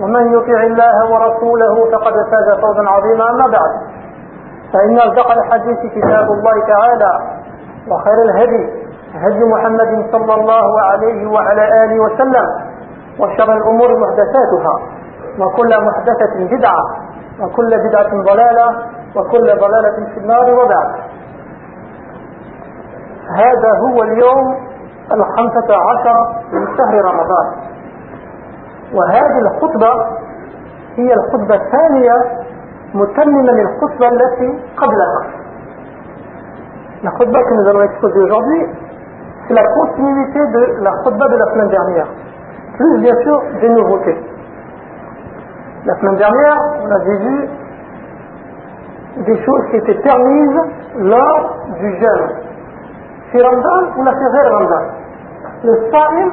ومن يطع الله ورسوله فقد فاز فوزا عظيما أما بعد. فإن أصدق الحديث كتاب الله تعالى وخير الهدي هدي محمد صلى الله عليه وعلى آله وسلم وشر الأمور محدثاتها وكل محدثة بدعة وكل بدعة ضلالة وكل ضلالة في النار وبعد. هذا هو اليوم الخمسة عشر من شهر رمضان. وهذه الخطبة هي الخطبة الثانية متممة للخطبة التي قبلها La khutbah que nous allons exposer aujourd'hui, c'est la continuité de la khutbah de la semaine dernière. Plus bien sûr des nouveautés. La semaine dernière, on avait vu des choses qui étaient permises lors du jeûne. C'est Ramadan ou la c'est Ramadan. Le saïm,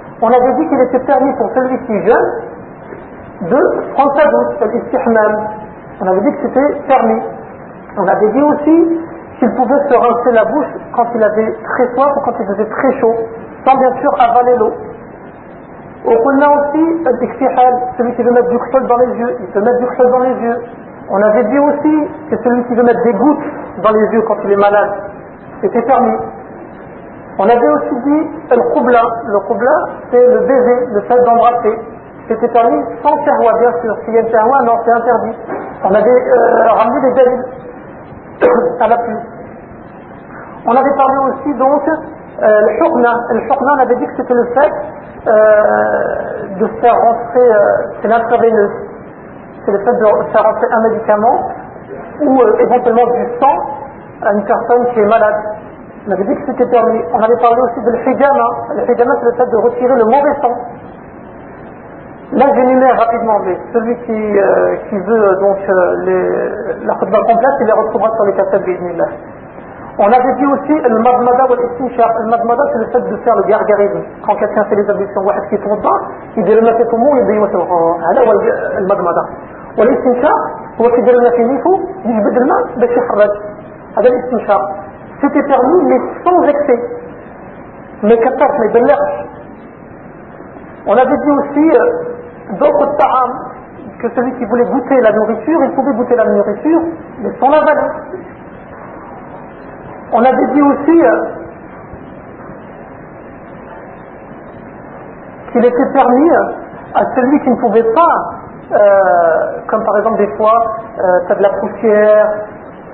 on avait dit qu'il était permis pour celui qui jeûne de prendre sa douche, l'istihmam. On avait dit que c'était permis. On avait dit aussi qu'il pouvait se rincer la bouche quand il avait très soif ou quand il faisait très chaud, sans bien sûr avaler l'eau. Au a aussi, celui qui veut mettre du khol dans les yeux, il peut mettre du khol dans les yeux. On avait dit aussi que celui qui veut mettre des gouttes dans les yeux quand il est malade, c'était permis. On avait aussi dit le khoubla. Le khoubla, c'est le baiser, le fait d'embrasser. C'était permis sans terroir, bien sûr. S'il y a une terroir, non, c'est interdit. On avait euh, ramené des dalils à l'appui. On avait parlé aussi donc euh, le shukna. Le shukna, on avait dit que c'était le fait euh, de faire rentrer, c'est l'intraveineuse c'est le fait de faire rentrer un médicament ou éventuellement du sang à une personne qui est malade. On avait dit que c'était permis. On avait parlé aussi de l'hijama. Le hijama, c'est le fait de retirer le mauvais sang. Là, j'énumère rapidement, mais celui qui, euh, qui veut donc euh, les, la khutbah complète, il les retrouvera sur les cassettes là. On avait dit aussi le madmada ou l'istinshaq. Le madmada, c'est le fait de faire le gargarisme. Quand quelqu'un fait les ablutions, واحد qui tombe pas, il dit le matin pour moi, il dit هذا هو المضمضة. والاستنشاق هو كيدير لنا في نيفو يجبد الماء باش يخرج هذا الاستنشاق c'était permis, mais sans excès. Mais 14, mais de l'âge. On avait dit aussi, euh, d'autres ta'am, que celui qui voulait goûter la nourriture, il pouvait goûter la nourriture, mais sans l'avaler. On avait dit aussi euh, qu'il était permis euh, à celui qui ne pouvait pas, comme par exemple des fois, tu as de la poussière,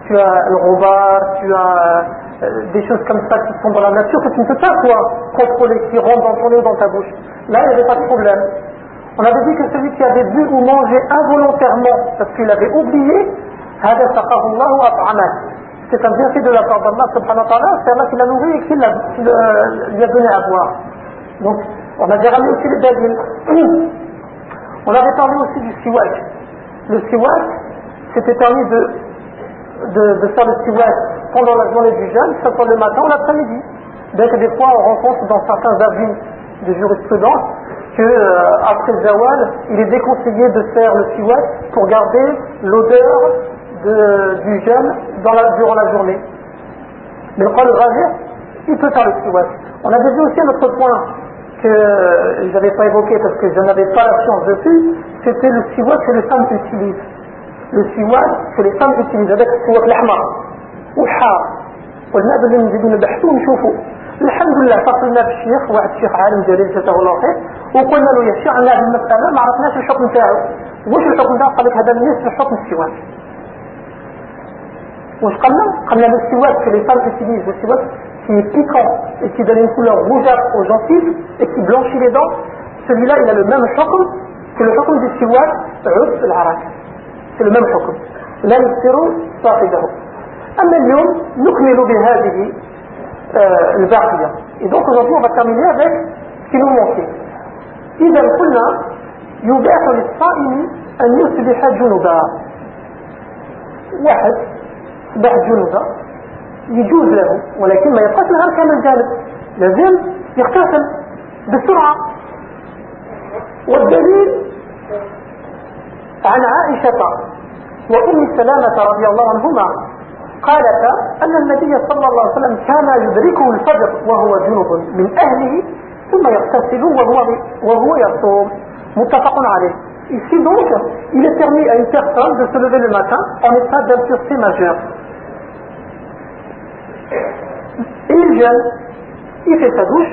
tu as le robar, tu as euh, des choses comme ça qui sont dans la nature que tu ne peux pas toi contrôler, qui rentrent dans ton nez ou dans ta bouche. Là, il n'y avait pas de problème. On avait dit que celui qui avait bu ou mangé involontairement parce qu'il avait oublié, c'est un bienfait de la part d'Allah subhanahu wa c'est Allah qui l'a nourri et qui, lui a donné à boire. Donc, on avait ramené aussi le dalil. On avait parlé aussi du siwak. Le siwak, c'était permis de, de, faire le siwak pendant la journée du jeûne, soit le matin ou l'après-midi. Bien que des fois on rencontre dans certains avis de jurisprudence que euh, après le zawal, il est déconseillé de faire le siwak pour garder l'odeur du jeûne durant la journée. Mais le rajih, il peut faire le siwak. On avait vu aussi un autre point que je n'avais pas évoqué parce que je n'avais pas la science dessus, c'était le siwak que les femmes utilisent. Le siwak que les femmes l'ahmar, ou le har. قلنا باللي نزيدو نبحثو ونشوفو الحمد لله اتصلنا بالشيخ واحد الشيخ عالم جليل جزاه الله خير. وقلنا له يا شيخ عندنا هذه المسألة ما عرفناش الحكم تاعو. واش الحكم تاعو؟ قال لك هذا بالنسبة لحكم السواك واش قالنا قالنا السواك que les femmes utilisent siwak qui est piquant et qui donne une couleur rougeâtre aux gencives et qui blanchit les dents. Celui-là il a le même حكم. Que le حكم du siwak عود العراق c'est le même حكم لا يكسر صاحبه. أما اليوم نكمل بهذه آه الباقية et donc aujourd'hui on va terminer avec إذا قلنا يباح للصائم أن يصبح جنبا. واحد صبح جنبا. يجوز له ولكن ما يبقاش نهار كامل جانب لازم يغتسل بسرعة. والدليل عن عائشة وأم سلامة رضي الله عنهما قالتا أن النبي صلى الله عليه وسلم كان يدركه الفجر وهو جنوب من أهله ثم يغتسل وهو, وهو يصوم متفق عليه Ici donc, il est permis à une personne de se lever le matin en état d'impureté majeure. Et il gêne, il fait sa douche,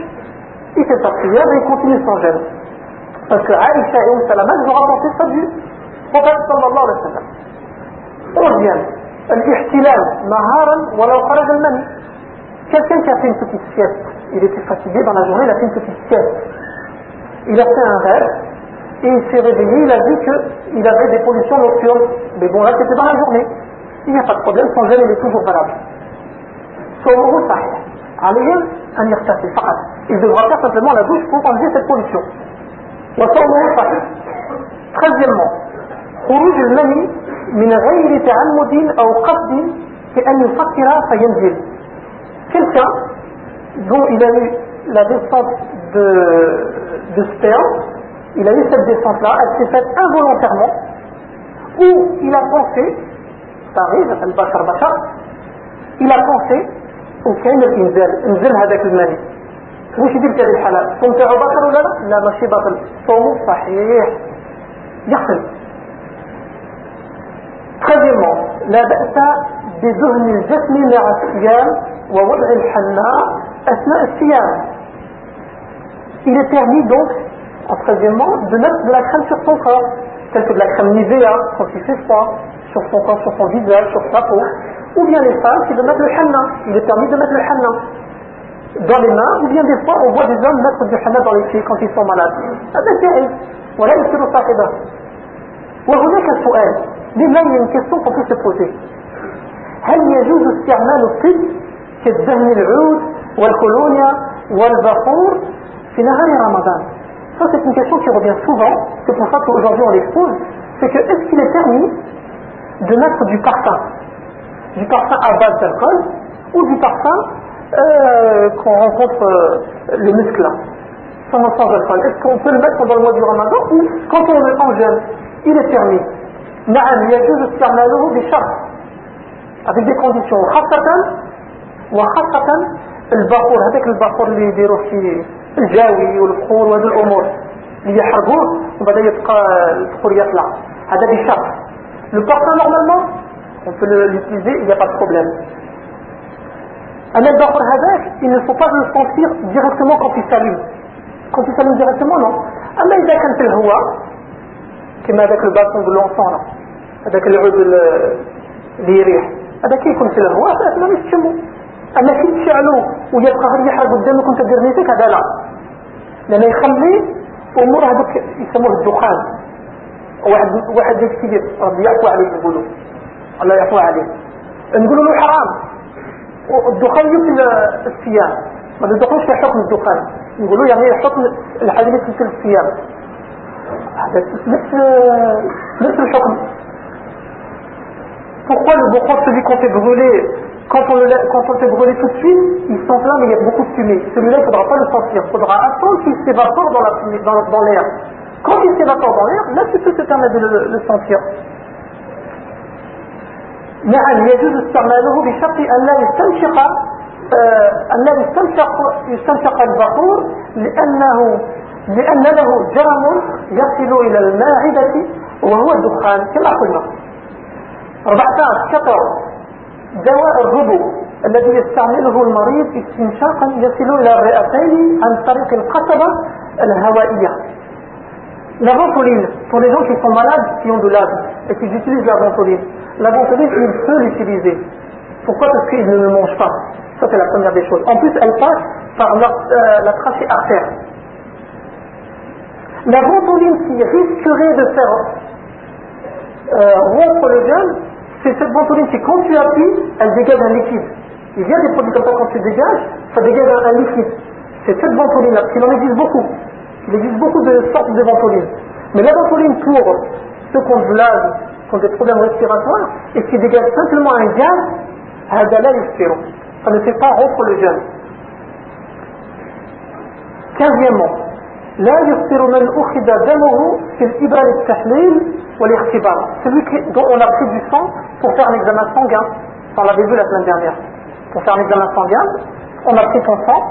il fait sa prière et il continue son gêne. Parce que Aïcha et Umm Salama nous ont rapporté ça du prophète sallallahu alayhi wa sallam. On revient. الاحتلال نهارا ولو خرج المني quelqu'un qui a fait une petite sieste il était fatigué dans la journée il a fait une petite sieste il a fait un rêve et il s'est réveillé il a vu qu'il avait des pollutions nocturnes mais bon là c'était dans la journée il n'y a pas de problème son gène il est toujours valable صومه صحيح عليه أن يغتسل فقط il devra faire simplement la douche pour enlever cette pollution وصومه صحيح treizièmement خروج المني من غير تعمد أو قصد كأن يفكر فينزل. de, de sperme il a eu cette descente là elle s'est faite involontairement ou il a pensé ça arrive البشر بشر a pensé وكان الانزال انزل هذاك المني وش يدير في هذه الحالة صوم تاعو بطل ولا لا لا ماشي بطل صومه صحيح يغسل Troisièmement, la ba'sa بدهن الجسم مع الصيام ووضع الحناء أثناء الصيام. Il est permis donc, en troisièmement, de mettre de la crème sur son corps, telle que de la crème Nivea quand il fait froid, sur son corps, sur son visage, sur sa peau, ou bien les femmes qui de mettre le hanna. Il est permis de mettre le hanna dans les mains, ou bien des fois on voit des hommes mettre du hanna dans les pieds quand ils sont malades. هذا جائز ولا يمكن صاحبه. وهناك سؤال لما هي une question qu'on peut se poser هل يجوز استعمال الطب كالدهن العود والكولونيا والبخور في نهار رمضان Ça c'est une question qui revient souvent, c'est pour ça qu'aujourd'hui on l'expose, c'est que est-ce qu'il est permis de mettre du parfum Du parfum à base d'alcool ou du parfum euh, qu'on rencontre euh, le muscle sans, sans alcool Est-ce qu'on peut le mettre pendant le mois du ramadan ou quand on est en jeûne Il est permis. نعم يجوز استعماله بشرط. avec des conditions خاصة وخاصة الباخور هذاك الباخور اللي يديروه في الجاوي والبخور وهذه الأمور. اللي يحرقوه وبعد يبقى البخور يطلع. هذا بشرط. parfum normalement on peut l'utiliser pas de problème. أما البخور هذاك il ne faut pas le sentir directement quand il s'allume. Quand il s'allume directement non. أما إذا كان في الهواء كما هذاك ال bâton ب l'encens هذاك العود اللي يريح. هذا كي يكون في الهواء؟ فأثناء مش تشمو أما كي تشعلو ويبقى غير يحرق قدامك وأنت دير نيتك هذا لا. لأنه يخلي أمور هذوك يسموه الدخان. واحد واحد كبير. ربي يعفو عليه يقولوا الله يعفو عليه. نقولوا له حرام. الدخان يمكن الصيام. ما ندخلش في حكم الدخان. نقولوا يعني حكم الحديث في الصيام. Pourquoi le bourreau, celui qu'on fait brûler, quand on, le, quand on le fait brûler tout de suite, il s'enflamme mais il y a beaucoup de fumée. Celui-là, il ne faudra pas le sentir. Il faudra attendre qu'il s'évapore dans l'air. Dans, dans quand il s'évapore dans l'air, là tu peux te permettre de le, le sentir. نعم يجوز استعماله بشرط أن لا يستنشق أنه يستنشق, يستنشق البخور لأنه لأن له جرم يصل إلى الماعدة وهو الدخان كما قلنا 14 دواء الربو الذي يستعمله المريض استنشاقا يصل إلى الرئتين عن طريق القصبة الهوائية La ventoline, pour les gens qui sont malades, qui ont de l'asthme et qui utilisent la ventoline, la ventoline, ils peuvent l'utiliser. Pourquoi Parce qu'ils ne le mangent pas. Ça, c'est la première des choses. En plus, elle passe par leur, euh, la trachée artère. La ventoline qui risquerait de faire euh, rompre le jeûne, c'est cette ventoline qui, quand tu appuies, elle dégage un liquide. Il y a des produits comme ça, quand tu dégages, ça dégage un, liquide. C'est cette ventoline-là, parce qu'il en existe beaucoup. Il existe beaucoup de sortes de ventolines. Mais la ventoline pour ceux l'asthme, qui ont des problèmes respiratoires, et qui dégage simplement un gaz, ça ne fait pas rompre le jeûne. Quinzièmement, لا يفطر من أخذ دمه في الإبرة للتحليل والاختبار. Celui dont on a pris du sang pour faire un examen sanguin. On l'avait vu la semaine dernière. Pour faire un examen sanguin, on a pris ton sang.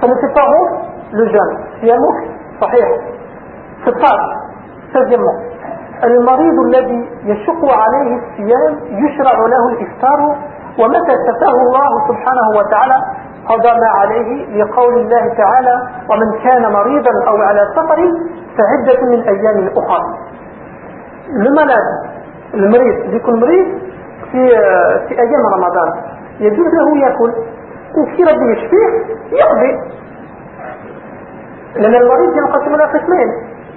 Ça ne fait pas rompre لجان صيامك صحيح 16 سجمه المريض الذي يشق عليه الصيام يشرع له الإفطار ومتى ستاه الله سبحانه وتعالى قضى ما عليه لقول الله تعالى ومن كان مريضا أو على سفر فعدة من أيام أخرى. المريض المريض يكون مريض في في أيام رمضان؟ يجوز له يأكل. وفي ربي يشفيه يقضي. لأن المريض ينقسم إلى قسمين.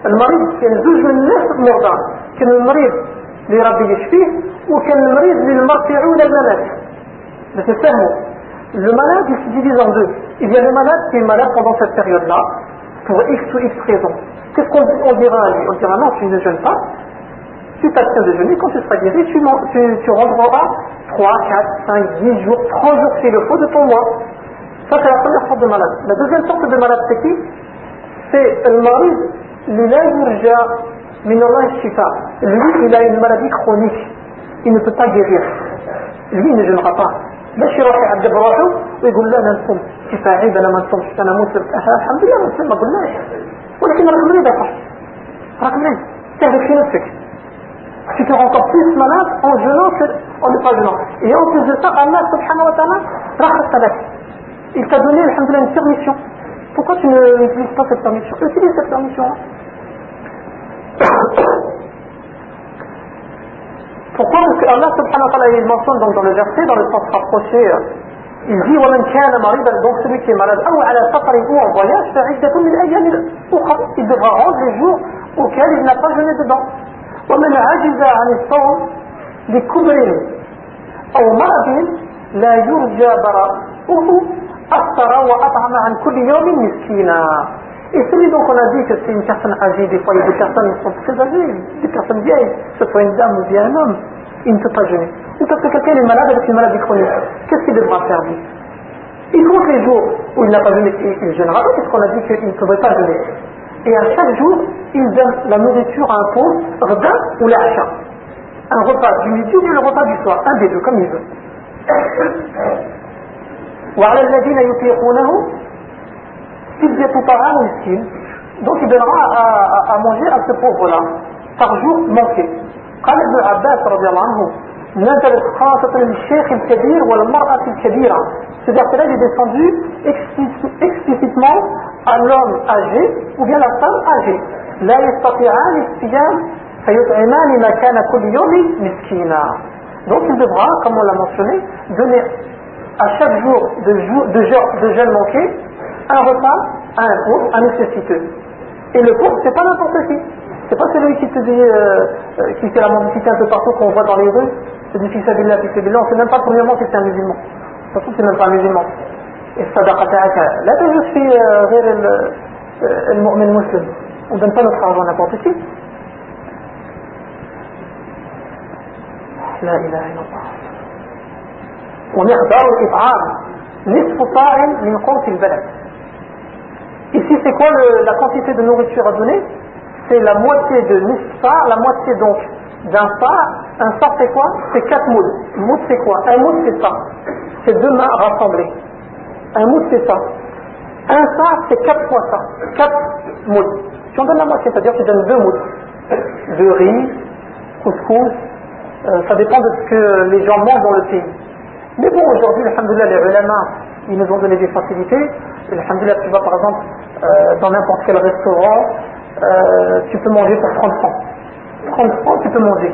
المريض كان زوج من الناس مرضى كان المريض اللي ربي يشفيه وكان المريض اللي المرض يعود الممات باش تفهموا Le malade, il se divise en deux. Il y a le malade qui est malade pendant cette période-là, pour X ou X raison. Qu'est-ce qu'on dira à lui On dira non, tu ne jeûnes pas. Tu t'abstiens de jeûner, quand tu seras guéri, tu, tu, tu rendras 3, 4, 5, 10 jours, 3 jours s'il le faut de ton mois. Ça, c'est la première sorte de malade. La deuxième sorte de malade, c'est qui? C'est le mari, Lui, il a une maladie chronique. Il ne peut pas guérir. Lui, il ne jeûnera pas. باش يروح يعذب روحه ويقول لا أنا نصوم كيف عيب أنا ما نصومش أنا مسلم الحمد لله مسلم ما قلناش ولكن راك مريض صح راك مريض تهلك في نفسك tu te rends encore plus malade en jeûnant qu'en ne pas jeûnant. Et en plus de ça, Allah subhanahu wa ta'ala, il t'a donné, alhamdulillah, une permission. Pourquoi tu n'utilises pas cette permission Utilise cette permission-là. Pourquoi Parce que Allah subhanahu wa ta'ala il mentionne donc dans le verset, dans le sens rapproché, euh, il dit وَمَنْ كَانَ مَرِيضًا donc celui qui est malade أو على سفر ou en voyage فعدة من الأيام الأخرى il devra rendre les jours auxquels il n'a pas jeûné dedans ومن عجز عن الصوم لكبر أو مرض لا يرجى براءه أفطر وأطعم عن كل يوم مسكينا Et celui dont on a dit que c'est une personne âgée, des fois il y a des personnes qui sont très âgées, des personnes vieilles, que ce soit une dame ou bien un homme, il ne peut pas jeûner. Ou parce que quelqu'un est malade avec une maladie chronique, qu'est-ce qu'il devra faire lui? Il compte les jours où il n'a pas jeûné, il jeûnera parce qu'on a dit qu'il ne pouvait pas jeûner? Et à chaque jour, il donne la nourriture à un pauvre, repas ou l'achat. Un repas du midi ou le repas du soir, un des deux, comme il veut. وعلى الذين يطيقونه فدية طعام مسكين donc il donnera à, à, à manger à ce pauvre-là par jour manqué قال ابن عباس رضي الله عنه نزلت خاصة للشيخ الكبير والمرأة الكبيرة c'est-à-dire que là il est descendu explicitement à l'homme âgé ou bien la femme âgée لا يستطيعان الصيام فيطعمان مكان كل يوم مسكينا donc il devra comme on l'a mentionné donner à chaque jour de, jour, de, de jeûne manqué, un repas à un pauvre, un nécessiteux. Et le pauvre, c'est pas n'importe qui. C'est pas celui qui te dit, euh, euh, qui fait la mendicité un peu partout qu'on voit dans les rues, c'est du fils abillah, fils abillah, on sait même pas premièrement si c'est un musulman. De toute façon, c'est même pas un musulman. Et sadaqata'aka, la je suis le mu'min muslim. On donne pas notre argent à n'importe qui. La ilaha illallah. ومقدار الإطعام نصف صاع من قوت البلد Ici, c'est quoi la quantité de nourriture à donner C'est la moitié de nisfa, la moitié donc d'un sa Un sa c'est quoi? C'est 4 moules. Mout c'est quoi? Un mout c'est ça. C'est deux mains rassemblées. Un mout c'est ça. Un sa c'est 4 fois ça. 4 moules. Si on donne la moitié, c'est-à-dire que tu donnes deux moules. De riz, couscous, euh, ça dépend de ce que les gens mangent dans le pays. Mais bon, aujourd'hui, alhamdoulilah, les ulama, ils nous ont donné des facilités. Alhamdoulilah, tu vas par exemple euh, dans n'importe quel restaurant, euh, tu peux manger pour 30 francs. 30 francs, tu peux manger.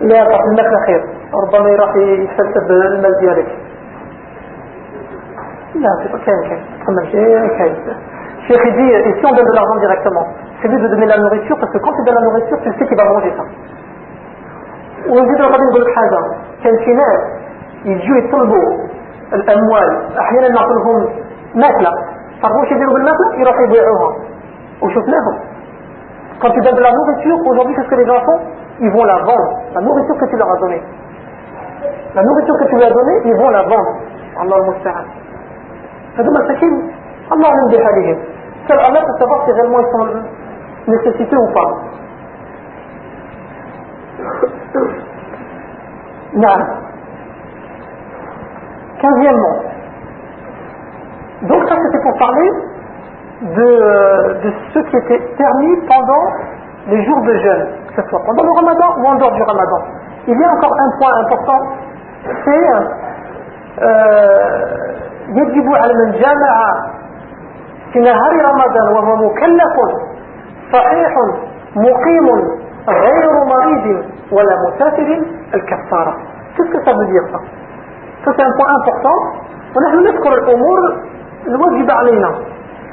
لا راح الماكله خير ربما راح يتفلسف المال ديالك لا كاين كاين تحمل شيء كاين Cheikh dit, et si on donne de l'argent directement, c'est mieux de donner la nourriture parce que quand tu donnes la nourriture, tu sais qu'il va manger ça. ونزيد غادي نقول لك حاجه كان شي ناس يجوا يطلبوا الاموال أحيانا نعطيهم ماكله تعرفوا واش يديروا بالماكله يروحوا يبيعوها وشفناهم quand tu donnes de la nourriture aujourd'hui qu'est-ce que les gens font ils vont la vendre la nourriture que tu leur as donnée la nourriture que tu lui as donnée ils vont la vendre Allah المستعان هذو مساكين الله اعلم بحالهم seul Allah peut savoir si réellement ils sont nécessités ou pas Non. Quinzièmement. Donc ça c'était pour parler de, de ce qui était permis pendant les jours de jeûne, que ce soit pendant le ramadan ou en dehors du ramadan. Il y a encore un point important, c'est يجب على من جامع في نهار رمضان وهو مكلف صحيح مقيم غير مريض ولا مسافر الكفارة qu'est-ce que ça veut dire ça Ça c'est un point important. On a le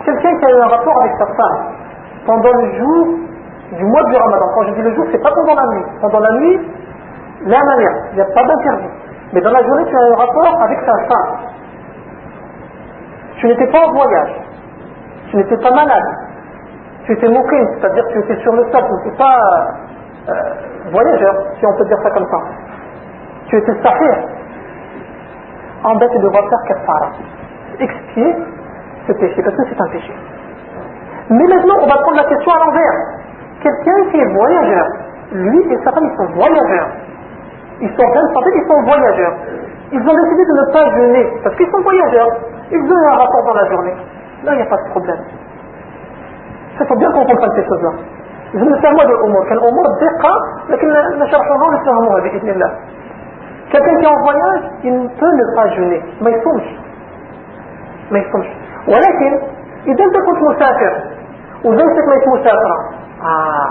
Quelqu'un qui a eu un rapport avec sa femme pendant le jour du mois du ramadan. Quand je dis le jour, c'est pas pendant la nuit. Pendant la nuit, la manière, il n'y a pas d'interdit. Mais dans la journée, tu as un rapport avec ta femme. Tu n'étais pas en voyage. Tu n'étais pas malade. Tu étais moqué, c'est-à-dire que tu étais sur le sol, tu n'étais pas euh, voyageur, si on peut dire ça comme ça. Tu étais safir, en dette de devoir faire kafara. Expier ce péché, parce que c'est un péché. Mais maintenant, on va prendre la question à l'envers. Quelqu'un qui est voyageur, lui et sa femme, ils sont voyageurs. Ils sont en pleine santé, ils sont voyageurs. Ils ont décidé de ne pas jeûner, parce qu'ils sont voyageurs. Ils ont un rapport dans la journée. Là, il n'y a pas de problème. Il faut bien qu'on comprenne ces choses-là. Je ne sais pas de l'omor. Quel mais que nous chercherons le faire moi, avec Quelqu'un qui est en voyage, il peut ne pas jeûner, ما يصومش. ما يصومش. ولكن إذا أنت كنت مسافر وزوجتك ما مسافرة آه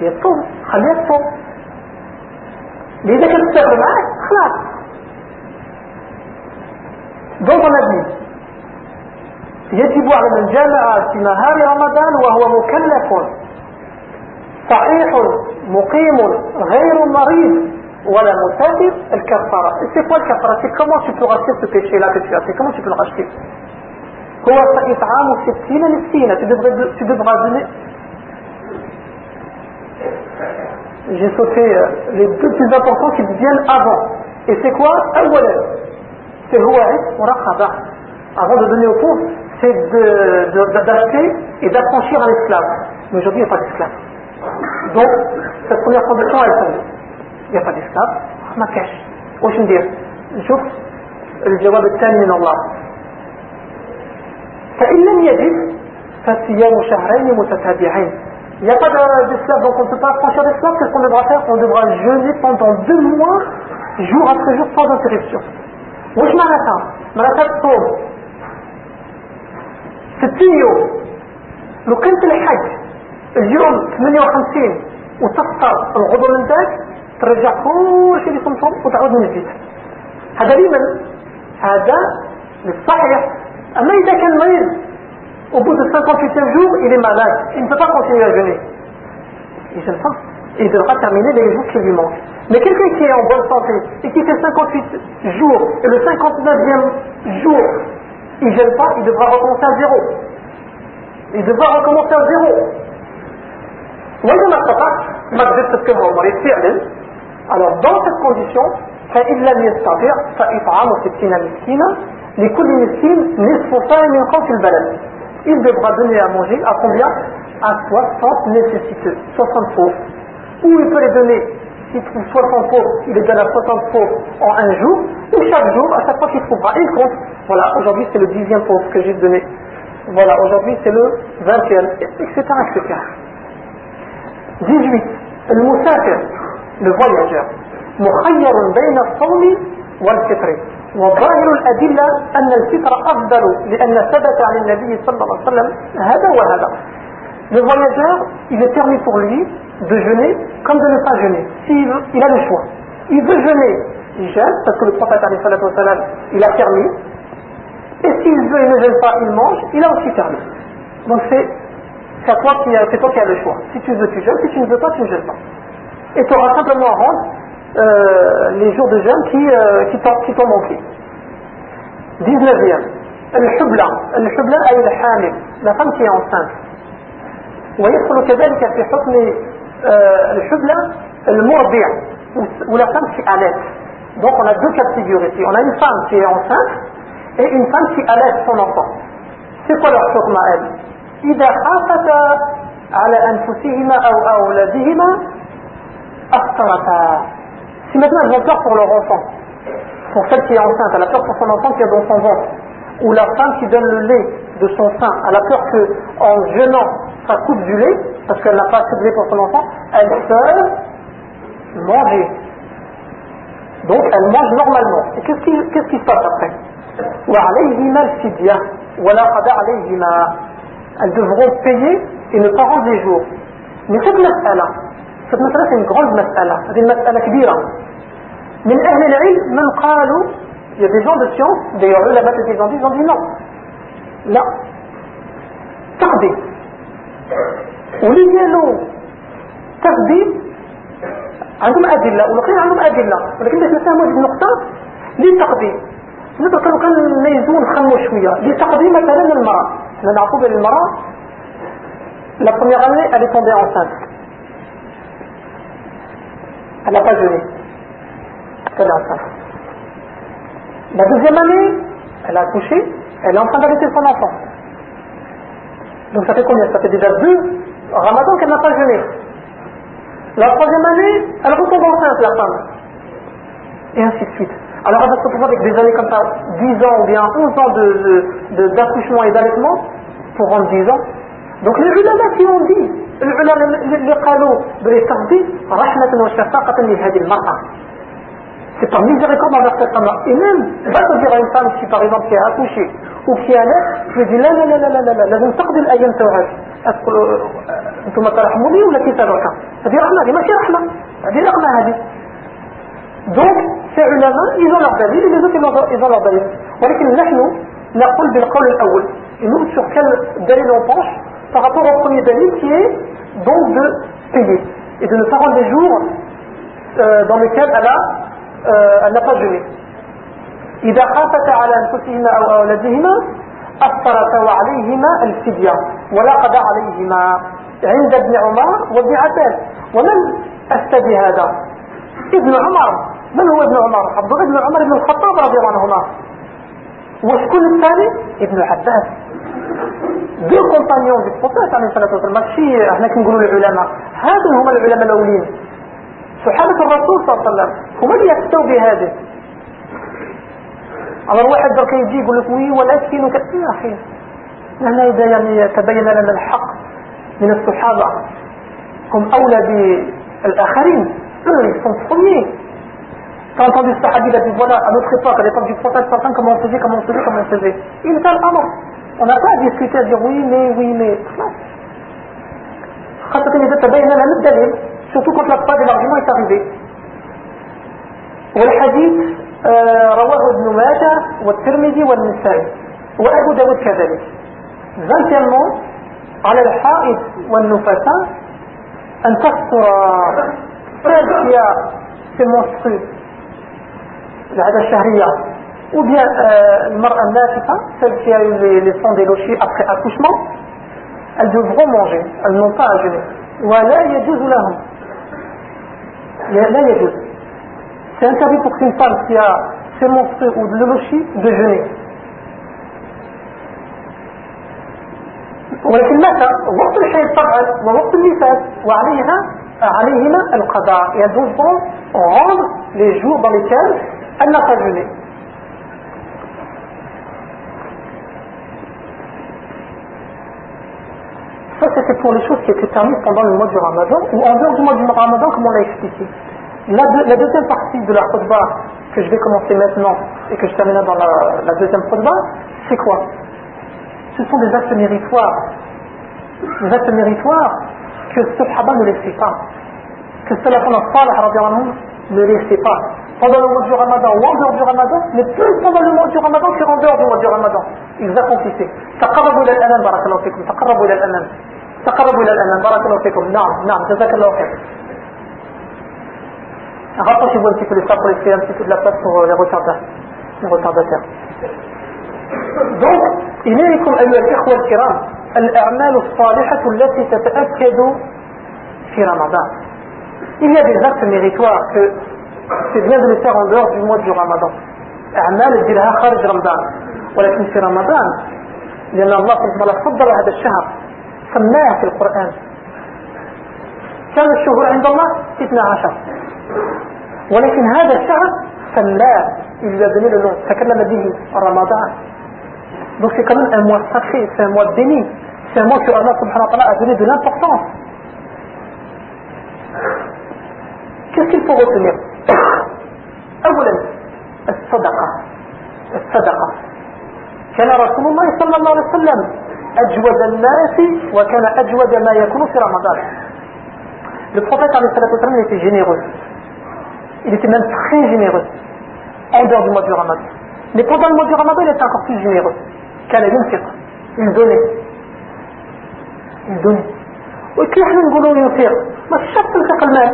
يصوم خليها تصوم. إذا كنت تسافر معك خلاص. A dit يجب على من جامع في نهار رمضان وهو مكلف صحيح مقيم غير مريض ولا مسافر le kafara. C'est quoi le kafara? C'est comment tu peux racheter ce péché-là que tu as fait? Comment tu peux le racheter? Tu, devrais, tu devras donner. J'ai sauté euh, les deux plus importants qui viennent avant. Et c'est quoi? C'est Avant de donner au pauvre, c'est d'acheter et d'affranchir un esclave. Mais aujourd'hui, il n'y a pas d'esclave. Donc, cette première condition, elle tombe. Il n'y a pas d'esclave. ما كاش واش ندير نشوف الجواب الثاني من الله فإن لم يجد فصيام شهرين متتابعين Il n'y a pas d'esclave, donc on ne peut pas franchir d'esclave. Qu'est-ce qu'on devra faire On devra jeûner pendant deux mois, jour après jour, sans interruption. واش معناتها؟ معناتها تصوم ستين يوم لو كنت الحج اليوم 58 وتفطر الغدو من ذاك ترجع كل شيء صمتهم وتعود من جديد هذا لمن؟ هذا للصحيح اما اذا كان مريض au bout de 58 jours il est malade il ne peut pas continuer à jeûner il ne pas il devra terminer les jours qui lui manquent mais quelqu'un qui est en bonne santé et qui fait 58 jours et le 59e jour il ne gêne pas, il devra recommencer à zéro. Il devra recommencer à zéro. وإذا ما استطعت ما قدرت تتكلم المريض فعلا alors dans cette condition فإن لم يستطع فإطعام ستين مسكينا لكل مسكين نصف صاع من قوت البلد il devra donner à manger à combien à 60 nécessiteux 60 pauvres ou il peut les donner, s'il trouve 60 pots, il les donne à 60 pots en un jour, ou chaque jour, à chaque fois qu'il trouvera, il compte. Voilà, aujourd'hui c'est le dixième pot que j'ai donné. Voilà, aujourd'hui c'est le 20e, etc., etc. 18. Le musafir, le voyageur. مخير بين الصوم والفطر وظاهر الأدلة أن الفطر أفضل لأن ثبت عن النبي صلى الله عليه وسلم هذا وهذا Le voyageur, il est permis pour lui de jeûner comme de ne pas jeûner, s'il il a le choix. Il veut jeûner, il jeûne, parce que le prophète il a permis, et s'il veut, il ne jeûne pas, il mange, il a aussi permis. Donc c'est toi, qui, toi qui as le choix. Si tu veux, tu jeûnes, si tu ne veux pas, tu ne jeûnes pas. Et tu auras simplement à rendre euh, les jours de jeûne qui, euh, qui t'ont manqué. 19e. الحبلى الحبلى أي الحامل la femme qui est enceinte ويدخل كذلك في حكم الحبلى المرضع ou la femme qui allait donc on a deux cas de figure ici on a une femme qui est enceinte et une femme qui allait son enfant c'est quoi leur حكم à elle إذا خافتا على أنفسهما أو أولادهما أفطرتا si maintenant elles ont peur pour leur enfant pour celle qui est enceinte elle a peur pour son enfant qui est dans son ventre ou la femme qui donne le lait de son sein elle a peur qu'en jeûnant ça coupe du lait parce qu'elle n'a pas assez de lait pour son enfant elle peut manger donc elle mange normalement. Et qu'est-ce qui, se passe après elles devront payer et ne pas rendre les jours. Mais cette mas'ala une grande mas'ala c'est une mas'ala كبيرة. من أهل العلم من قالوا il y a des gens de science là-bas ils ont dit ils ont dit non. لا تقضي ولي قالوا تقضي عندهم أدلة ولقين عندهم أدلة ولكن باش نفهموا هذه النقطة ليه تقضي نبقى كانوا كان نيزون خمو شوية لتقضي مثلا المرأة إحنا نعرفوا بأن المرأة la première année elle est tombée enceinte. Elle n'a pas jeûné elle est la deuxième année elle a accouché elle est en train d'allaiter son enfant. Donc ça fait combien? Ça fait déjà deux ramadans qu'elle n'a pas jeûné la troisième année elle retombe enceinte la femme. Et ainsi de suite. Alors elle va se retrouver avec des années comme ça, 10 ans ou bien 11 ans d'accouchement et d'allaitement pour rendre 10 ans. دونك العلماء فيهم دين العلماء اللي قالوا بلي رحمة وشفاقة لهذه المرأة سي با ميزيريكورد انفيرس سيت امور اي ميم فاتو دير اون فام سي باغ اكزومبل كي اكوشي أو كي أنا كي دي لا لا لا لا لا لازم تقضي الأيام تاعك اسكو أنتم ترحموني ولا كي تبركا هذه رحمة هذه ماشي رحمة هذه رحمة هذه دونك سي علماء اذا لا دليل لي زوتي نظر اذا لا دليل ولكن نحن نقول بالقول الأول نوم سور كان دليل اون بونش Par rapport au premier dalil qui est donc de payer et de ne pas rendre des jours euh, dans lesquels elle euh, n'a pas jeûné. إذا خافتا على أنفسهما أو أولادهما أفطرتا وعليهما الفدية ولا قضاء عليهما عند ابن عمر وابن عباس ومن أفتى بهذا؟ ابن عمر. من هو ابن عمر؟ عبد الله بن عمر بن الخطاب رضي الله عنهما. وشكون الثاني ابن عباس deux compagnons du Prophète عليه الصلاه والسلام ماشي إحنا كنقولوا العلماء هذو هما العلماء الأولين. صحابة الرسول صلى الله عليه وسلم هما اللي يفتوا بهذا. على الواحد درك يجي يقول لك وي ولكن وك... يا أخي؟ لنا إذا يعني تبين لنا الحق من الصحابة. هم أولى بالآخرين. eux ils sont premiers T'as entendu ce sahabi, il a dit voilà, à notre époque, à l'époque du prophète, certains comment on faisait, comment on faisait, comment on faisait. Il est ah non. On n'a pas à discuter, à dire oui, mais, oui, mais. surtout quand la preuve de l'argument est arrivée. والحديث رواه ابن ماجه والترمذي والنسائي وابو داود كذلك 21 على الحائط والنفساء celle qui a ses menstrues العادة الشهرية ou bien euh, المرأة النافقة celle qui a eu les, les sangs délochés après accouchement elles devront manger elles n'ont pas à jeûner ولا يجوز لهم لا يجوز c'est interdit pour une femme qui a ses menstrues ou de l'olochie de jeûner ولكن متى وقت الحيض طبعا ووقت النفاس وعليها عليهما القضاء et elles devront rendre les jours dans lesquels elle n'a pas jeûné pour les choses qui étaient permises pendant le mois du Ramadan, ou en dehors du mois du Ramadan, comme on l'a expliqué. La, deuxième partie de la khutbah que je vais commencer maintenant et que je terminerai dans la, deuxième khutbah, c'est quoi Ce sont des actes méritoires. Des actes méritoires que ce Sahaba ne laissait pas. Que Salafun al-Salih ne laissait pas. Pendant le mois du Ramadan ou en dehors du Ramadan, mais plus pendant le mois du Ramadan qu'en dehors du mois du Ramadan. Ils accomplissaient. تقربوا إلى الأمام بارك الله فيكم تقربوا إلى الأمام تقربوا إلى الأمام بارك الله فيكم نعم نعم جزاك الله خير Rapprochez-vous un petit peu les femmes pour laisser un petit peu de la place pour les retardataires. Les retardataires. Donc, إليكم أيها الإخوة الكرام الأعمال الصالحة التي تتأكد في رمضان. Il y a des actes méritoires que c'est bien de les faire en dehors du mois du Ramadan. أعمال تديرها خارج رمضان ولكن في رمضان لأن الله سبحانه وتعالى فضل هذا الشهر سماها في القرآن. كان الشهور عند الله 12 ولكن هذا الشهر سماه. إلا دليل أنه تكلم به رمضان. donc c'est comme un mois sacré c'est mois béni c'est mois que الله سبحانه وتعالى a donné de l'importance كيف كيف فو اولا الصدقة. الصدقة. كان رسول الله صلى الله عليه وسلم أجود الناس وكان أجود ما يكون في رمضان Le prophète il était généreux. Il était même très généreux en dehors du mois du Ramadan. Mais pendant le mois du Ramadan, il était encore plus généreux. كان ينفق. Il donnait. Il donnait. وكيف إحنا نقولوا ينفق؟ ماشي شرط تنفق المال.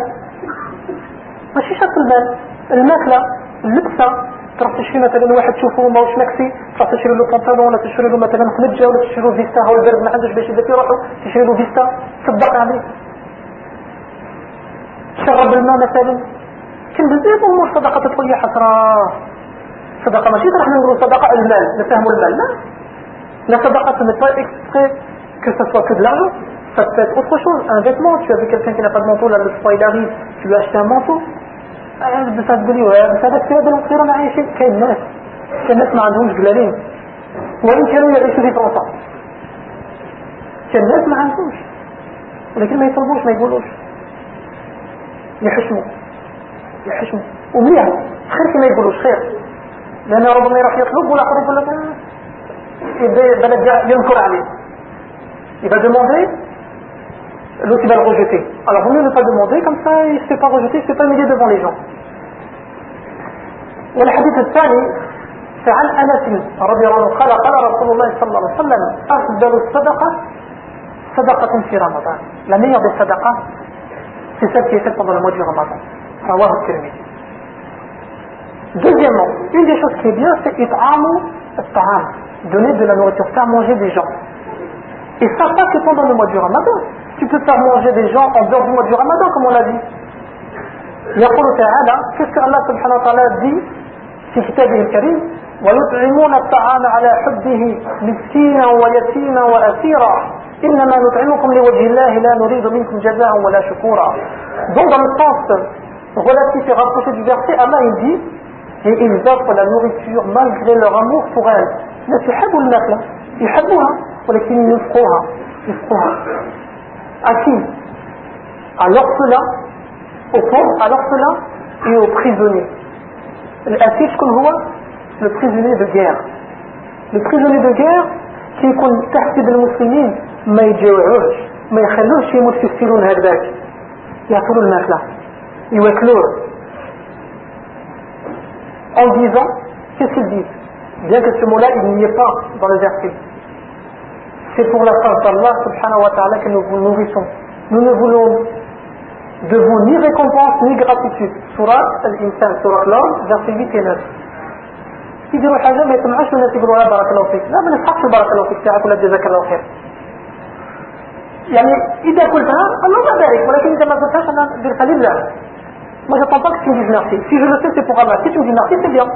ماشي شرط المال. الماكلة اللبسة تروح تشري مثلا واحد تشوفه ماهوش مكسي تروح تشري له بنطلون ولا تشري له مثلا خنجة ولا تشري له فيستا هو البرد ما عندوش باش يبدا يروحوا تشري له فيستا تصدق عليه. شرب الماء مثلا كان بزاف أمور صدقة تقول يا حسرة. صدقة ماشي راح نقولوا صدقة المال نفهموا المال لا. لا ce n'est pas exprès que ça soit que de l'argent. Ça peut être autre chose. Un vêtement tu as vu quelqu'un qui n'a pas de manteau là le arrive tu lui un manteau. هتقولي بس هذا السبب الخير عايشين كاين ناس؟ كاين ناس ما عندهمش جلالين وإن كانوا يعيشوا في فرنسا. كاين ناس ما عندهمش؟ ولكن ما يطلبوش ما يقولوش. يحشموا. يحشموا. ومليح خير كي ما يقولوش خير. لأن ربما يروح يطلب ولا قرب ولا بلد ينكر عليه. L'autre il va le rejeter. Alors vaut mieux ne pas demander, comme ça il ne se fait pas rejeter, il ne se fait pas humilier devant les gens. والحديث الثاني فعن أنس رضي الله عنه قال قال رسول الله صلى الله عليه وسلم أفضل الصدقة صدقة في رمضان la meilleure des sadaqas c'est celle qui est faite pendant le mois du Ramadan رواه الترمذي Deuxièmement, une des choses qui est bien, c'est it'amu al-ta'am, donner de la nourriture, faire manger des gens. Et ça pas que pendant le mois du Ramadan. Tu peux faire manger des gens en dehors du mois du Ramadan, comme on l'a dit. يقول تعالى qu'est-ce que Allah subhanahu wa ta'ala dit في كتابه الكريم ويطعمون الطعام على حبه مسكينا ويتيما وأسيرا إنما نطعمكم لوجه الله لا نريد منكم جزاء ولا شكورا donc dans le sens relatif et rapproché du verset Allah il dit et ils offrent la nourriture malgré leur amour pour elle الناس يحبوا الماكلة يحبوها ولكن يفقوها يفقوها à qui À l'orphelin, au pauvre, à l'orphelin et au prisonnier. الأسير شكون هو le prisonnier de guerre le prisonnier de guerre كيكون تحت المسلمين ما يجوعوش ما يخلوش يموت في السجون هكذاك يعطوا الماكلة يواكلوه en disant qu'est-ce qu'ils disent bien que ce mot-là il n'y est pas dans le verset c'est pour la face d'Allah subhanahu wa ta'ala que nous vous nourrissons nous ne voulons de vous ni récompense ni gratitude surat al-insan surat l'homme verset 8 et 9 يديروا حاجة ما يسمعوش الناس يقولوا لها بارك الله فيك لا ما نسحقش بارك الله فيك تاعك ولا جزاك الله خير يعني اذا قلتها الله ما بارك ولكن اذا ما قلتهاش أنا ما pas que tu me dises merci si je le sais c'est pour Allah si tu me dis merci c'est bien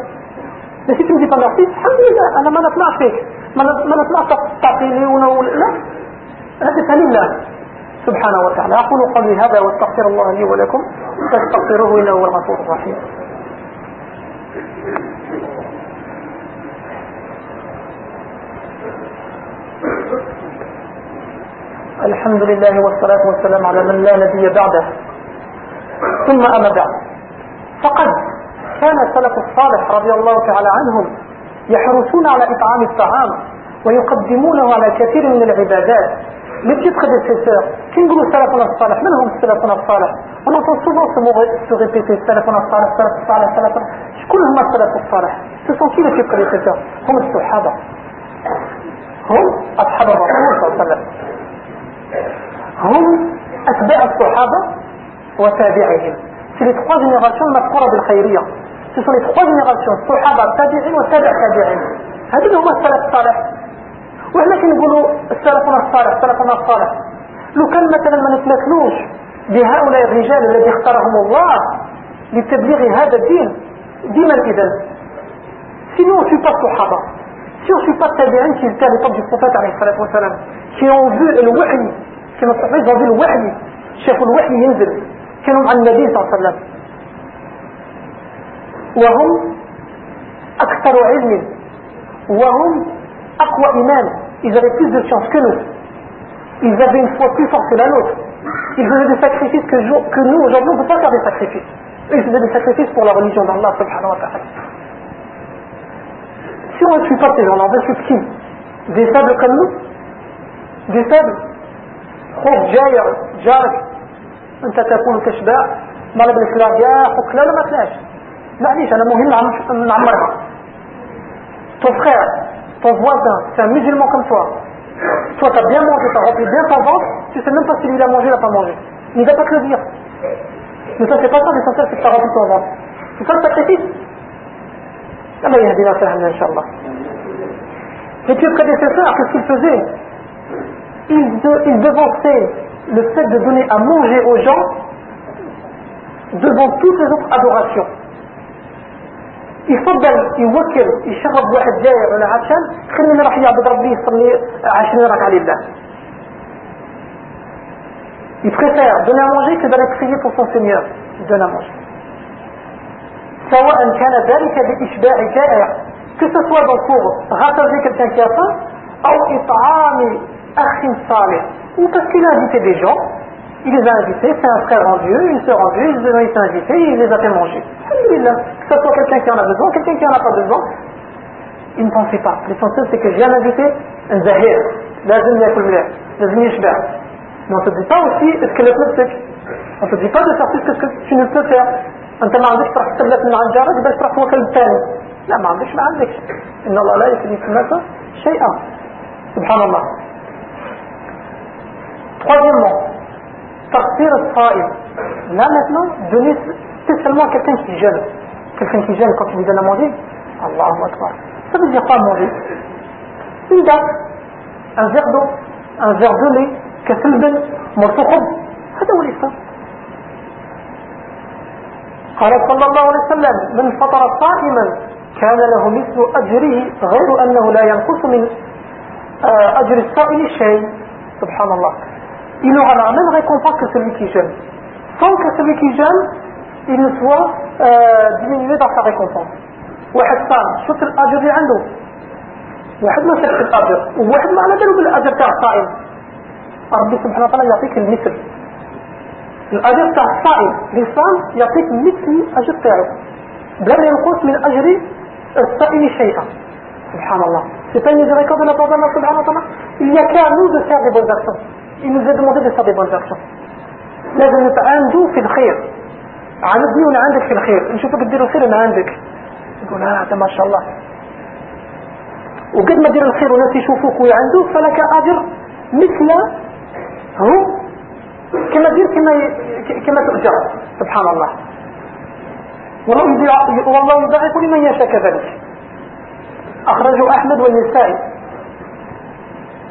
mais si tu me dis pas merci الحمد لله أنا ما نسمعش فيك ما نسمعش تعطيني ولا لا هذا لله سبحانه وتعالى. أقول قولي هذا واستغفر الله لي ولكم. فاستغفروه إنه هو الغفور الرحيم. الحمد لله والصلاة والسلام على من لا نبي بعده. ثم أما بعد. فقد كان السلف الصالح رضي الله تعالى عنهم يحرصون على إطعام الطعام ويقدمونه على كثير من العبادات. Les petits prédécesseurs كي نقولوا سلفنا الصالح من هم سلفنا الصالح entend souvent se répéter سلفنا الصالح سلف الصالح شكون هما السلف الصالح sont qui les petits prédécesseurs? هم الصحابة هم أصحاب الرسول صلى الله عليه وسلم هم أتباع الصحابة وتابعهم c'est les trois générations المذكورة بالخيرية ce sont les trois générations الصحابة التابعين والتابع التابعين هذول هما السلف الصالح. وإحنا كنقولوا السلفنا الصالح سلفنا الصالح. لو كان مثلا ما نتمثلوش بهؤلاء الرجال الذي اختارهم الله لتبليغ هذا الدين ديما إذا. Sinon on ne suit pas الصحابة si on ne suit pas التابعين qui étaient à l'époque عليه الصلاة والسلام qui ont vu الوحي كما الصحابة ont الوحي شافوا الوحي ينزل كانوا مع النبي صلى الله عليه وسلم وهم أكثر علم وهم أقوى إيمان ils avaient plus de chance que nous ils avaient une foi plus forte que la nôtre ils faisaient des sacrifices que, que nous aujourd'hui on ne peut pas faire des sacrifices ils faisaient des sacrifices pour la religion d'Allah subhanahu wa ta'ala si on ne suit pas ces gens-là on va qui des faibles comme nous des faibles خوف جاير جارك انت تكون ما لبس لا جاء حك لا ما تلاش معليش انا مهم نعمرها ton frère ton voisin, c'est un musulman comme toi, toi tu as bien mangé, tu as rempli bien ton ventre, tu sais même pas si lui il a mangé, il n'a pas mangé. Il ne va pas te le dire. Mais ça c'est pas ça, l'essentiel c'est que tu as rempli ton ventre. C'est ça le sacrifice. Allah yahdina fahmna inshallah. Les pieux prédécesseurs, qu'est-ce qu'ils faisaient ils, de, ils devançaient le fait de donner à manger aux gens devant toutes les autres adorations. يفضل يوكل يشرب واحد جاي ولا عشان خير من راح يعبد ربي يصلي 20 ركعه لله Il préfère donner à manger que d'aller prier pour son Seigneur. Il donne à manger. سواء كان ذلك بإشباع جائع que ce soit donc pour rassasier quelqu'un qui a faim أو إطعام أخ صالح ou parce qu'il a invité des gens il les a invités, c'est un frère en Dieu, une soeur en Dieu, ils ont été invités, il les a fait manger. Que ce soit quelqu'un qui en a besoin, quelqu'un qui en a pas besoin, il ne pensait pas. L'essentiel c'est que j'ai un invité, un zahir, لازم ياكل مليح, لازم يشبع. Mais on ne te dit pas aussi est-ce que le peuple On ne te dit pas de faire plus que ce que tu ne peux faire. انت ما عندكش تروح تسلف من عند جارك باش تروح توكل الثاني لا ما عندكش ما عندكش ان الله لا يكلف الناس شيئا سبحان الله Troisièmement, تقصير الصائم لا مثلا دوني سبيسيالمون كيلكان كي جان كيلكان كي جان كونت ديزان موندي الله أكبر. سا فيدي كوا موندي اون داك ان فيغ دو ان فيغ لي كسلبن مرتقب هذا هو الاسلام قال صلى الله عليه وسلم من فطر صائما كان له مثل أجره غير أنه لا ينقص من آه، أجر الصائم شيء. سبحان الله. il aura la même récompense que celui qui jeûne. Sans que celui qui jeûne, il ne soit euh, diminué dans sa récompense. واحد صام شكر الأجر اللي عنده؟ واحد ما شكر الأجر وواحد ما على باله بالأجر تاع الصائم. ربي سبحانه وتعالى يعطيك المثل. الأجر تاع الصائم الانسان يعطيك مثل الأجر تاعو. بلا ما ينقص من أجر الصائم شيئا. سبحان الله. سبحان بان يجري كوبي لا الله سبحانه وتعالى. Il y a qu'un nous de faire des bonnes actions. Il nous a demandé de faire des bonnes actions لازم نبقى عنده في الخير. عندي وأنا عندك في الخير. نشوفك تدير الخير أنا عندك. تقول هذا ما شاء الله. وقد ما تدير الخير والناس يشوفوك وعنده فلك أجر مثل هو. كما دير كما كما تؤجر سبحان الله. والله يضاعف لمن يشاء كذلك. أخرجه أحمد والنسائي.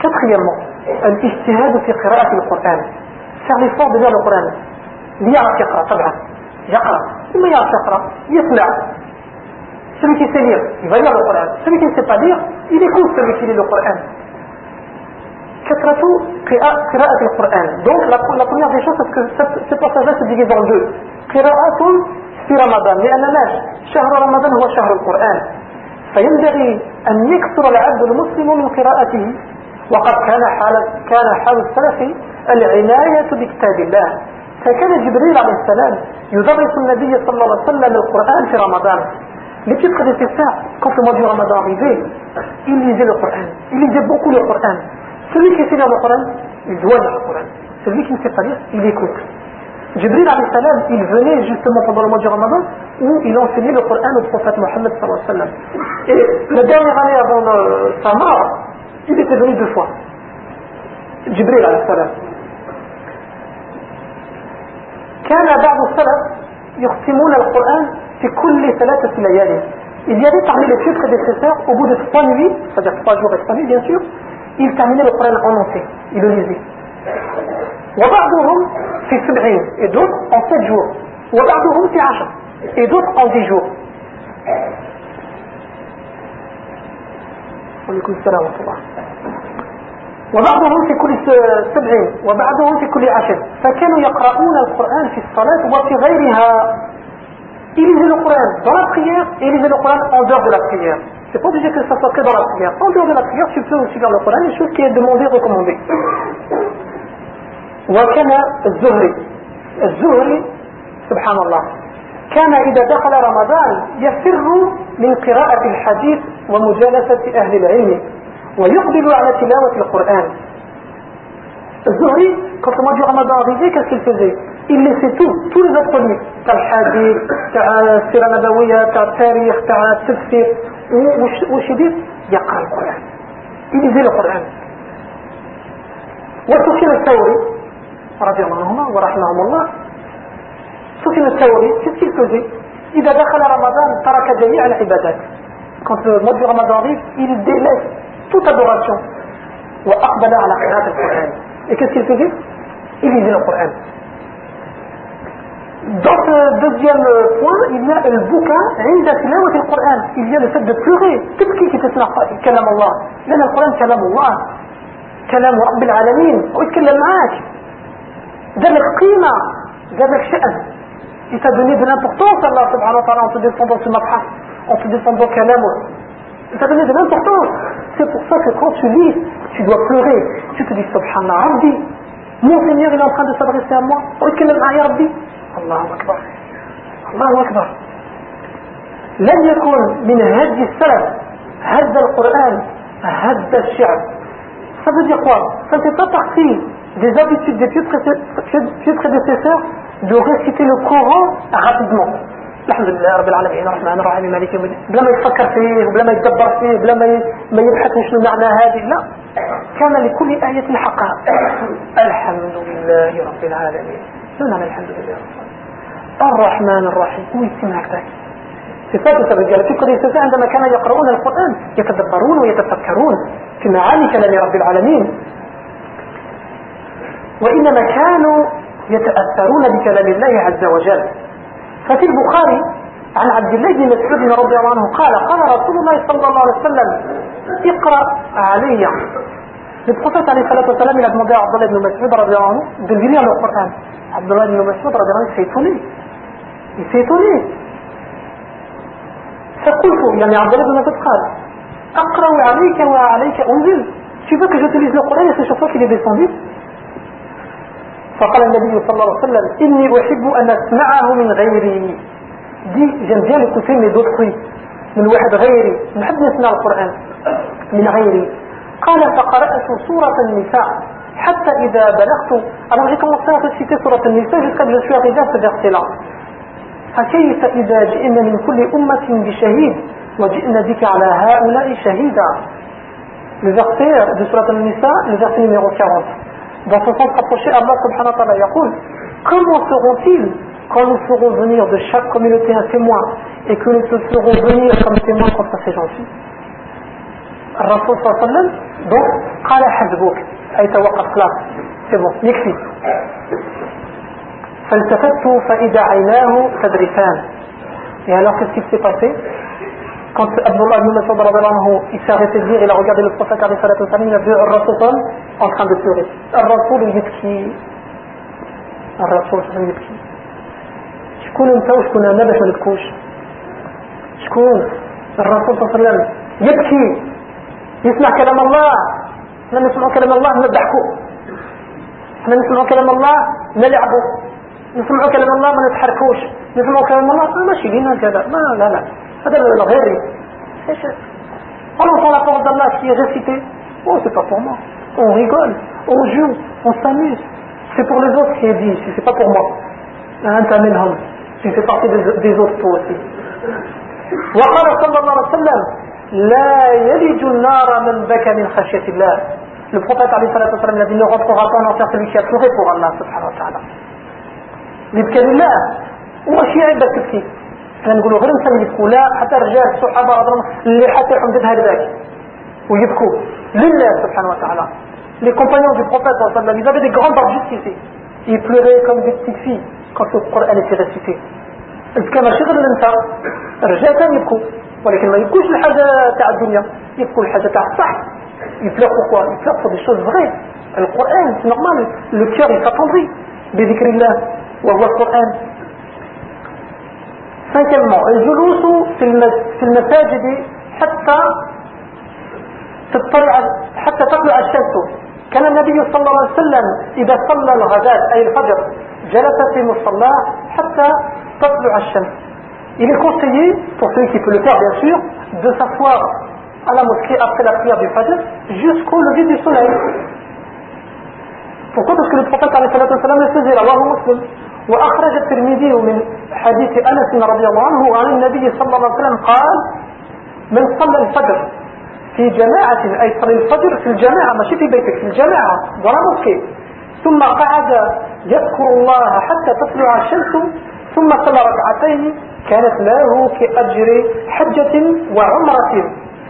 quatrièmement الاجتهاد في قراءة القرآن faire l'effort de lire le Coran اللي يعرف يقرأ طبعا يقرأ ثم يعرف يقرأ يسمع celui qui sait lire il va lire le Coran celui qui ne sait pas lire il écoute celui qui lit le Coran كثرة قراءة القرآن donc la, la première des choses c'est que ce passage se divise en deux قراءة في رمضان لأن ماش شهر رمضان هو شهر القرآن فينبغي أن يكثر العبد المسلم من قراءته وقد كان حال كان حال السلف العناية بكتاب الله. فكان جبريل عليه السلام يدرس النبي صلى الله عليه وسلم القرآن في رمضان. لتدخل في الساعة كنت مضي رمضان. عيدين إلي جي القرآن إلي جي بوكو القرآن. سلوك يسير القرآن يزوان القرآن. سلوك يسير طريق إلي كوك جبريل عليه السلام il venait justement pendant le mois du Ramadan où il enseignait le Coran au prophète Mohammed sallallahu. Et la dernière année avant euh, sa mort, il était venu deux fois. Jibril salam. كان بعض السلف يختمون القرآن في كل ثلاثة ليالي Il y avait parmi les pieux prédécesseurs, au bout de trois nuits, c'est-à-dire trois jours et trois nuits bien sûr, il terminait le Coran en entier, il le lisait. وبعضهم في سبعين et d'autres en sept jours وبعضهم في عشر et d'autres en dix jours وعليكم السلام ورحمة الله وبعضهم في كل سبعين وبعضهم في كل عشر فكانوا يقرؤون القرآن في الصلاة وفي غيرها Ils lisaient le Coran dans la prière et ils Coran en dehors de la prière. C'est pas obligé que ça soit que dans la prière. En dehors de la prière, tu peux aussi lire le Coran, une chose qui est demandée, recommandée. وكان الزهري الزهري سبحان الله كان إذا دخل رمضان يسر من قراءة الحديث ومجالسة أهل العلم ويقبل على تلاوة القرآن. الزهري قلت ما جو رمضان غيزي كالكيل فيزي إلا سيتو تول ذا تاع الحديث تاع السيرة النبوية تاع التاريخ تاع التفسير وش يدير يقرأ القرآن ينزل القرآن وسفيان الثوري رضي الله عنهما ورحمهم الله سفيان الثوري qu'est-ce qu'il faisait إذا دخل رمضان ترك جميع العبادات quand le mois du Ramadan arrive il délaisse toute adoration وأقبل على قراءة القرآن et qu'est-ce qu'il faisait il lisait le Coran Dans ce deuxième point, il y a le bouquin عند تلاوة القرآن. Il y a le fait de pleurer. تبكي كي تسمع كلام الله. لأن القرآن كلام الله. كلام رب العالمين ويتكلم معاك. جاب لك قيمة جاب لك شأن. Il t'a donné de l'importance Allah subhanahu wa ta'ala en te défendant ce mabhas, en te défendant كلامه. Il t'a donné de l'importance. C'est pour ça que quand tu lis, tu dois pleurer. Tu te dis subhanallah rabbi. Mon Seigneur il est en train de s'adresser à moi. ويتكلم معايا ربي. الله أكبر الله أكبر لم يكن من هدي السلف هد القرآن هد الشعر ça veut dire quoi ça ne fait pas partie des habitudes des pieux prédécesseurs de réciter le Coran rapidement. الحمد لله رب العالمين الرحمن الرحيم مالك يوم الدين بلا ما يفكر فيه بلا ما يتدبر فيه بلا ما ما يبحث شنو معنى هذه لا كان لكل آية حقها الحمد لله رب العالمين شنو معنى الحمد لله الرحمن الرحيم ويسمع ذلك صفات الرجال في قد عندما كانوا يقرؤون القرآن يتدبرون ويتفكرون في معاني كلام رب العالمين وإنما كانوا يتأثرون بكلام الله عز وجل. ففي البخاري عن عبد الله بن مسعود رضي الله عنه قال قال رسول الله صلى الله عليه وسلم اقرأ علي. Prophète عليه الصلاة والسلام a demandé à Abdullah ibn Mas'ud رضي الله عنه lire le Coran. Abdullah ibn Mas'ud رضي الله عنه s'est étonné. فقلت يعني عبد الله بن مسعود قال أقرأ عليك وعليك أنزل. Coran et c'est sur toi qu'il est descendu فقال النبي صلى الله عليه وسلم إني أحب أن أسمعه من غيري. دي l'écouter mais d'autrui من واحد غيري نحب نسمع القرآن من غيري. قال فقرأت سورة النساء حتى إذا بلغت j'ai commencé à réciter سورة النساء que je suis arrivé فكيف إذا جئنا من كل أمة بشهيد وجئنا بك على هؤلاء شهيدا؟ Le verset de Surat al-Nisa, le verset numéro 40. Dans ce sens rapproché, Allah subhanahu wa ta'ala yaqul Comment seront-ils quand nous ferons venir de chaque communauté un témoin et que nous te ferons venir comme témoin contre ces gens-ci الرسول صلى الله عليه وسلم donc قال حسبك c'est bon يكفي فالتفت فإذا عيناه تدرسان Et alors qu'est-ce qui s'est passé quand Abdullah ibn Mas'ud il s'est arrêté de dire, il a regardé le prophète il a vu Al-Rasul en train de pleurer. Al-Rasul يبكي. الرسول صلى الله عليه وسلم شكون أنت وشكون أنا باش ما نبكوش؟ شكون؟ الرسول صلى الله عليه وسلم يبكي. يسمع كلام الله. إحنا نسمع كلام الله نضحكوا. إحنا نسمع كلام الله نلعبوا. نسمع كلام الله ما نتحركوش نسمع كلام الله ما ماشي لينا كذا. ما لا لا. هذا الغيري ايش On entend la parole d'Allah qui est récitée. Oh, c'est pas pour moi. On rigole, on joue, on s'amuse. C'est pour les autres qui est dit, c'est pas pour moi. Tu fais partie des, autres toi aussi. وقال صلى الله عليه وسلم لا يلج النار من بكى من خشية الله le prophète عليه الصلاة والسلام a dit ne rentrera pas en enfer celui qui a pleuré pour Allah سبحانه وتعالى يبكي لله وماشي عيب بس كنقولوا غير انسان يبكوا لا حتى الرجال الصحابة رضي اللي حتى يحمد هذاك ويبكوا. لله سبحانه وتعالى. لي كومبانيون دو بروفيت صلى الله عليه وسلم ils دي كغون grandes barbes justifiées. Ils pleuraient comme des petites filles quand le Coran était récité. اذ كان شغل الانسان الرجال كان يبكوا ولكن ما يبكوش الحاجة تاع الدنيا يبكوا الحاجة تاع الصح يفلقوا كوا يفلقوا دي شوز فغي القران c'est normal le cœur s'attendrit بذكر الله وهو القران cinquièmement الجلوس في المساجد حتى تطلع حتى تطلع الشمس كان النبي صلى الله عليه وسلم إذا صلى الغداة أي الفجر جلس في مصلاه حتى تطلع الشمس Il est conseillé, pour celui qui peut le faire bien sûr, de s'asseoir à la mosquée après la prière du Fajr jusqu'au lever du soleil. Pourquoi Parce que le prophète le faisait, رواه مسلم وأخرج الترمذي من حديث أنس رضي الله عنه عن النبي صلى الله عليه وسلم قال من صلى الفجر في جماعة أي صلي الفجر في الجماعة ماشي في بيتك في الجماعة ولا مسكي ثم قعد يذكر الله حتى تطلع الشمس ثم صلى ركعتين كانت له كأجر حجة وعمرة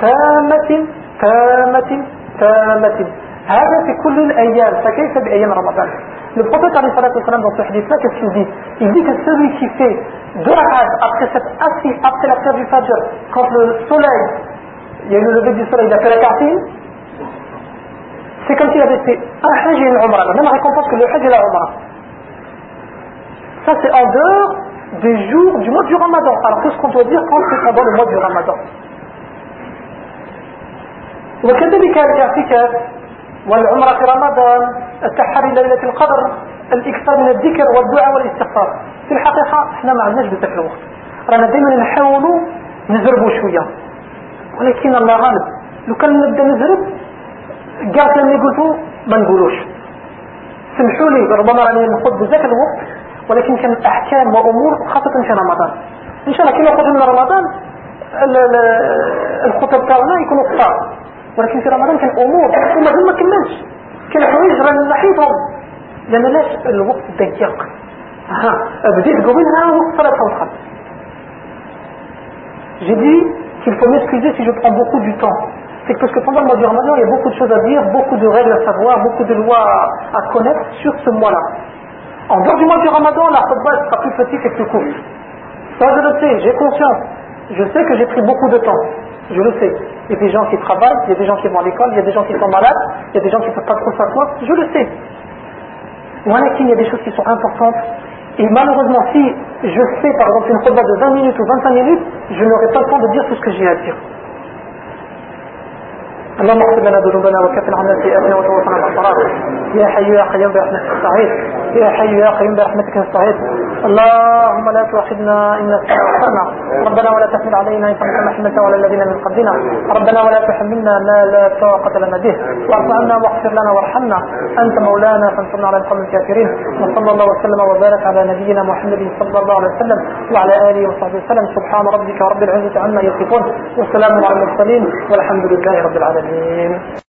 تامة تامة تامة. هذا في كل الأيام فكيف بأيام رمضان؟ Le prophète dans ce hadith-là, qu'est-ce qu'il dit? Il dit que celui qui fait deux rak'at après, cette, après la prière du Fajr, quand le soleil, il y a eu le lever du soleil, il a fait la tartine, c'est comme s'il avait fait un hajj et une umrah, la même récompense que le hajj et la umrah. Ça c'est en dehors des jours du mois du ramadan, alors qu'est-ce qu'on doit dire quand c'est pendant le mois du ramadan? والعمرة في رمضان التحري ليلة القدر الإكثار من الذكر والدعاء والاستغفار. في الحقيقة إحنا ما عندناش بذاك الوقت. رانا دائما نحاولوا نزربوا شوية. ولكن الله غالب. لو كان نبدأ نزرب كاع كلام اللي قلتو ما نقولوش. سمحوا لي ربما راني نخوض بذاك الوقت ولكن كان أحكام وأمور خاصة في رمضان. إن شاء الله كما قلت من رمضان الخطب تاعنا يكونوا قصار ولكن في رمضان كان امور وما ما كملش كان حوايج راني نحيطهم لان لاش الوقت ضيق ها بديت قبلها وقت صلاه الخمس J'ai dit qu'il faut m'excuser si je prends beaucoup du temps. C'est parce que pendant le mois du Ramadan, il y a beaucoup de choses à dire, beaucoup de règles à savoir, beaucoup de lois à, connaître sur ce mois-là. En dehors du mois du Ramadan, la khutbah sera plus petite et plus courte. Ça, je le sais, j'ai conscience. Je sais que j'ai pris beaucoup de temps. Je le sais. Il y a des gens qui travaillent, il y a des gens qui vont à l'école, il y a des gens qui sont malades, il y a des gens qui ne peuvent pas trop s'asseoir. Je le sais. Voilà qu'il y a des choses qui sont importantes et malheureusement, si je fais par exemple une khutbah de 20 minutes ou 25 minutes, je n'aurai pas le temps de dire tout ce que j'ai à dire. اللهم اغفر لنا ذنوبنا وكفر عنا سيئاتنا وتوفنا مع الصلاة يا حي يا قيوم برحمتك نستعيذ يا حي يا قيوم برحمتك نستعيذ اللهم لا تؤاخذنا إن نسينا. ربنا ولا تحمل علينا إنك ما حملت على الذين من قبلنا. ربنا ولا تحملنا ما لا طاقة لنا به. واعف عنا واغفر لنا وارحمنا. أنت مولانا فانصرنا على القوم الكافرين. وصلى الله وسلم وبارك على نبينا محمد صلى الله عليه وسلم وعلى آله وصحبه وسلم. سبحان ربك رب العزة عما يصفون. والسلام على المرسلين. والحمد لله رب العالمين.